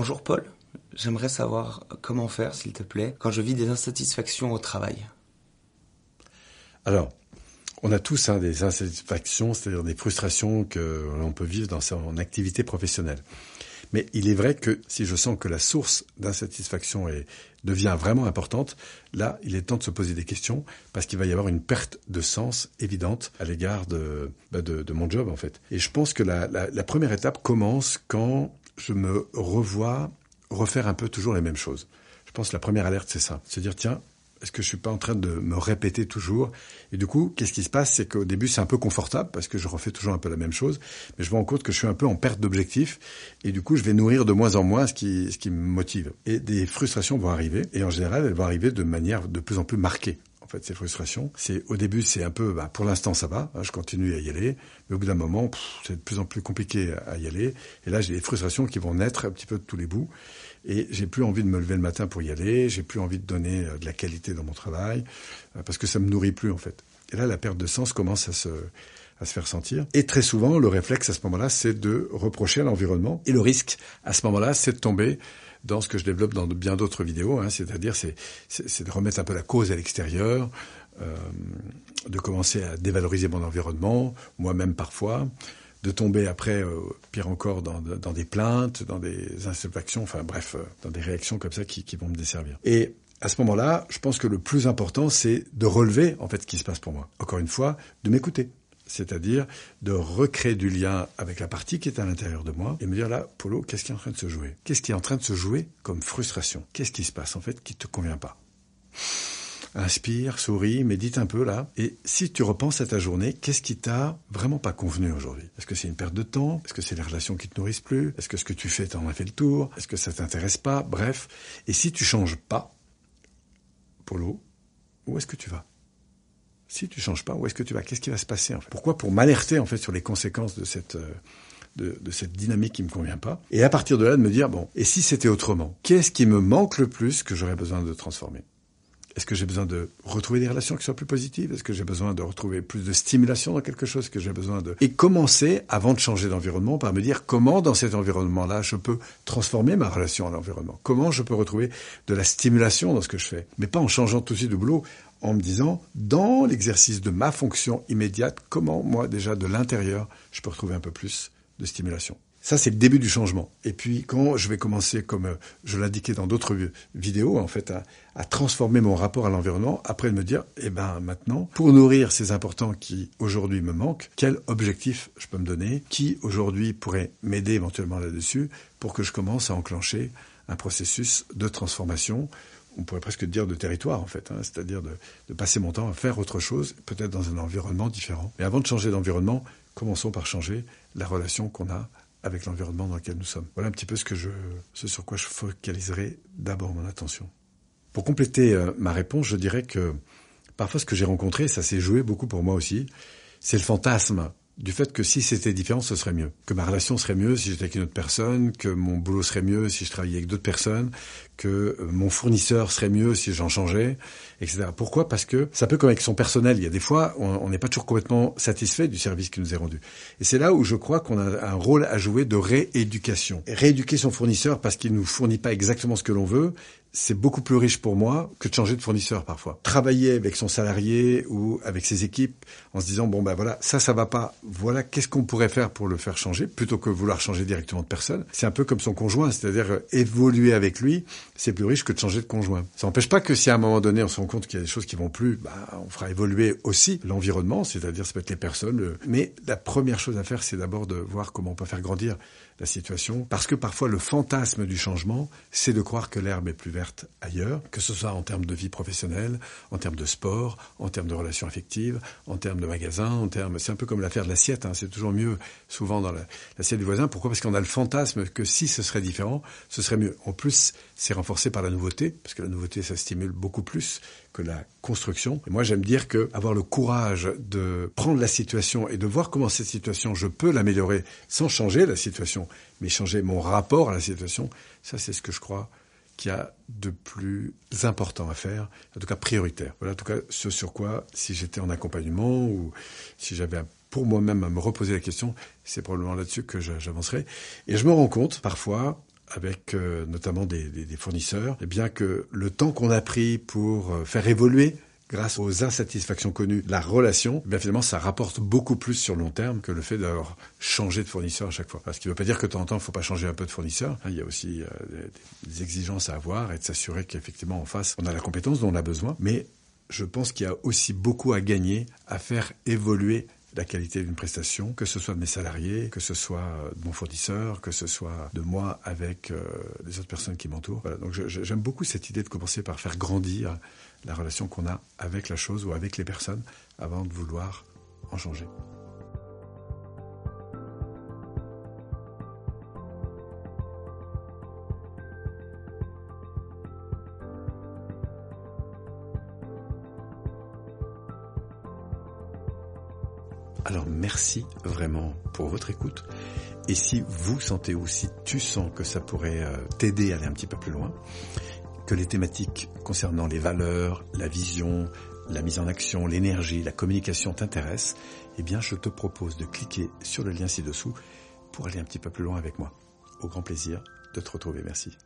Bonjour Paul, j'aimerais savoir comment faire, s'il te plaît, quand je vis des insatisfactions au travail. Alors, on a tous hein, des insatisfactions, c'est-à-dire des frustrations que l'on peut vivre dans son activité professionnelle. Mais il est vrai que si je sens que la source d'insatisfaction devient vraiment importante, là, il est temps de se poser des questions parce qu'il va y avoir une perte de sens évidente à l'égard de, bah, de, mon job, en fait. Et je pense que la, la première étape commence quand je me revois refaire un peu toujours les mêmes choses. Je pense que la première alerte, c'est ça. Se dire, tiens, est-ce que je suis pas en train de me répéter toujours? Et du coup, qu'est-ce qui se passe? C'est qu'au début, c'est un peu confortable parce que je refais toujours un peu la même chose, mais je me rends compte que je suis un peu en perte d'objectif et du coup, je vais nourrir de moins en moins ce qui, ce qui me motive. Et des frustrations vont arriver et en général, elles vont arriver de manière de plus en plus marquée. Fait, ces frustrations, c'est au début, c'est un peu, bah, pour l'instant, ça va, hein, je continue à y aller, mais au bout d'un moment, c'est de plus en plus compliqué à y aller. Et là, j'ai des frustrations qui vont naître un petit peu de tous les bouts. Et j'ai plus envie de me lever le matin pour y aller, j'ai plus envie de donner euh, de la qualité dans mon travail, euh, parce que ça me nourrit plus en fait. Et là, la perte de sens commence à se, à se faire sentir. Et très souvent, le réflexe à ce moment-là, c'est de reprocher à l'environnement. Et le risque à ce moment-là, c'est de tomber dans ce que je développe dans bien d'autres vidéos, hein, c'est-à-dire c'est, de remettre un peu la cause à l'extérieur, euh, de commencer à dévaloriser mon environnement, moi-même parfois, de tomber après, euh, pire encore, dans, des plaintes, dans des insatisfactions, enfin bref, euh, dans des réactions comme ça qui vont me desservir. Et à ce moment-là, je pense que le plus important, c'est de relever en fait ce qui se passe pour moi. Encore une fois, de m'écouter. C'est-à-dire de recréer du lien avec la partie qui est à l'intérieur de moi et me dire là, Polo, qu'est-ce qui est en train de se jouer? Qu'est-ce qui est en train de se jouer comme frustration? Qu'est-ce qui se passe en fait qui te convient pas? Inspire, souris, médite un peu là. Et si tu repenses à ta journée, qu'est-ce qui t'a vraiment pas convenu aujourd'hui? Est-ce que c'est une perte de temps? Est-ce que c'est les relations qui te nourrissent plus? Est-ce que ce que tu fais, t'en as fait le tour? Est-ce que ça t'intéresse pas? Bref. Et si tu changes pas, Polo, où est-ce que tu vas? Si tu changes pas, où est-ce que tu vas? Qu'est-ce qui va se passer en fait? Pourquoi? Pour m'alerter en fait sur les conséquences de cette euh, de, cette dynamique qui me convient pas. Et à partir de là, de me dire bon, et si c'était autrement Qu'est-ce qui me manque le plus que j'aurais besoin de transformer? Est-ce que j'ai besoin de retrouver des relations qui soient plus positives? Est-ce que j'ai besoin de retrouver plus de stimulation dans quelque chose? Que j'ai besoin de Et commencer, avant de changer d'environnement, par me dire comment dans cet environnement-là je peux transformer ma relation à l'environnement? Comment je peux retrouver de la stimulation dans ce que je fais? Mais pas en changeant tout de suite de boulot, en me disant, dans l'exercice de ma fonction immédiate, comment moi déjà de l'intérieur, je peux retrouver un peu plus de stimulation. Ça, c'est le début du changement. Et puis, quand je vais commencer, comme euh, je l'indiquais dans d'autres vidéos, en fait, à, transformer mon rapport à l'environnement, après de me dire, eh ben, maintenant, pour nourrir ces importants qui aujourd'hui me manquent, quel objectif je peux me donner, qui aujourd'hui pourrait m'aider éventuellement là-dessus, pour que je commence à enclencher un processus de transformation on pourrait presque dire de territoire en fait, hein, c'est-à-dire de, passer mon temps à faire autre chose, peut-être dans un environnement différent. Mais avant de changer d'environnement, commençons par changer la relation qu'on a avec l'environnement dans lequel nous sommes. Voilà un petit peu ce sur quoi je focaliserai d'abord mon attention. Pour compléter euh, ma réponse, je dirais que parfois ce que j'ai rencontré, ça s'est joué beaucoup pour moi aussi, c'est le fantasme du fait que si c'était différent, ce serait mieux. Que ma relation serait mieux si j'étais avec une autre personne, que mon boulot serait mieux si je travaillais avec d'autres personnes, que euh, mon fournisseur serait mieux si j'en changeais, etc. Pourquoi? Parce que c'est un peu comme avec son personnel. Il y a des fois, on n'est pas toujours complètement satisfait du service qui nous est rendu. Et c'est là où je crois qu'on a un rôle à jouer de rééducation. Rééduquer son fournisseur parce qu'il nous fournit pas exactement ce que l'on veut, c'est beaucoup plus riche pour moi que de changer de fournisseur parfois. Travailler avec son salarié ou avec ses équipes en se disant bon ben voilà ça ça va pas voilà qu'est-ce qu'on pourrait faire pour le faire changer plutôt que vouloir changer directement de personne. C'est un peu comme son conjoint, c'est-à-dire euh, évoluer avec lui, c'est plus riche que de changer de conjoint. Ça n'empêche pas que si à un moment donné on se rend compte qu'il y a des choses qui vont plus, bah, on fera évoluer aussi l'environnement, c'est-à-dire ça peut être les personnes. Mais la première chose à faire c'est d'abord de voir comment on peut faire grandir la situation, parce que parfois le fantasme du changement, c'est de croire que l'herbe est plus verte ailleurs, que ce soit en termes de vie professionnelle, en termes de sport, en termes de relations affectives, en termes de magasins, en termes, c'est un peu comme l'affaire de l'assiette, hein, c'est toujours mieux souvent dans l'assiette du voisin. Pourquoi? Parce qu'on a le fantasme que si ce serait différent, ce serait mieux. En plus, c'est renforcé par la nouveauté, parce que la nouveauté, ça stimule beaucoup plus que la construction. Et moi, j'aime dire que avoir le courage de prendre la situation et de voir comment cette situation, je peux l'améliorer sans changer la situation, mais changer mon rapport à la situation, ça, c'est ce que je crois qu'il y a de plus important à faire, en tout cas prioritaire. Voilà, en tout cas, ce sur quoi, si j'étais en accompagnement ou si j'avais pour moi-même à me reposer la question, c'est probablement là-dessus que j'avancerai. Et je me rends compte, parfois, avec euh, notamment des, fournisseurs, eh bien que le temps qu'on a pris pour euh, faire évoluer grâce aux insatisfactions connues, la relation, eh bien finalement, ça rapporte beaucoup plus sur le long terme que le fait d'avoir changé de fournisseur à chaque fois. Parce qu'il ne veut pas dire que de temps en temps, il ne faut pas changer un peu de fournisseur. Il y a aussi des, exigences à avoir et de s'assurer qu'effectivement, en face, on a la compétence dont on a besoin. Mais je pense qu'il y a aussi beaucoup à gagner à faire évoluer la qualité d'une prestation, que ce soit de mes salariés, que ce soit de mon fournisseur, que ce soit de moi avec euh, les autres personnes qui m'entourent. Voilà, donc j'aime beaucoup cette idée de commencer par faire grandir la relation qu'on a avec la chose ou avec les personnes avant de vouloir en changer. Alors merci vraiment pour votre écoute. Et si vous sentez ou si tu sens que ça pourrait euh, t'aider à aller un petit peu plus loin, que les thématiques concernant les valeurs, la vision, la mise en action, l'énergie, la communication t'intéressent, eh bien je te propose de cliquer sur le lien ci-dessous pour aller un petit peu plus loin avec moi. Au grand plaisir de te retrouver. Merci.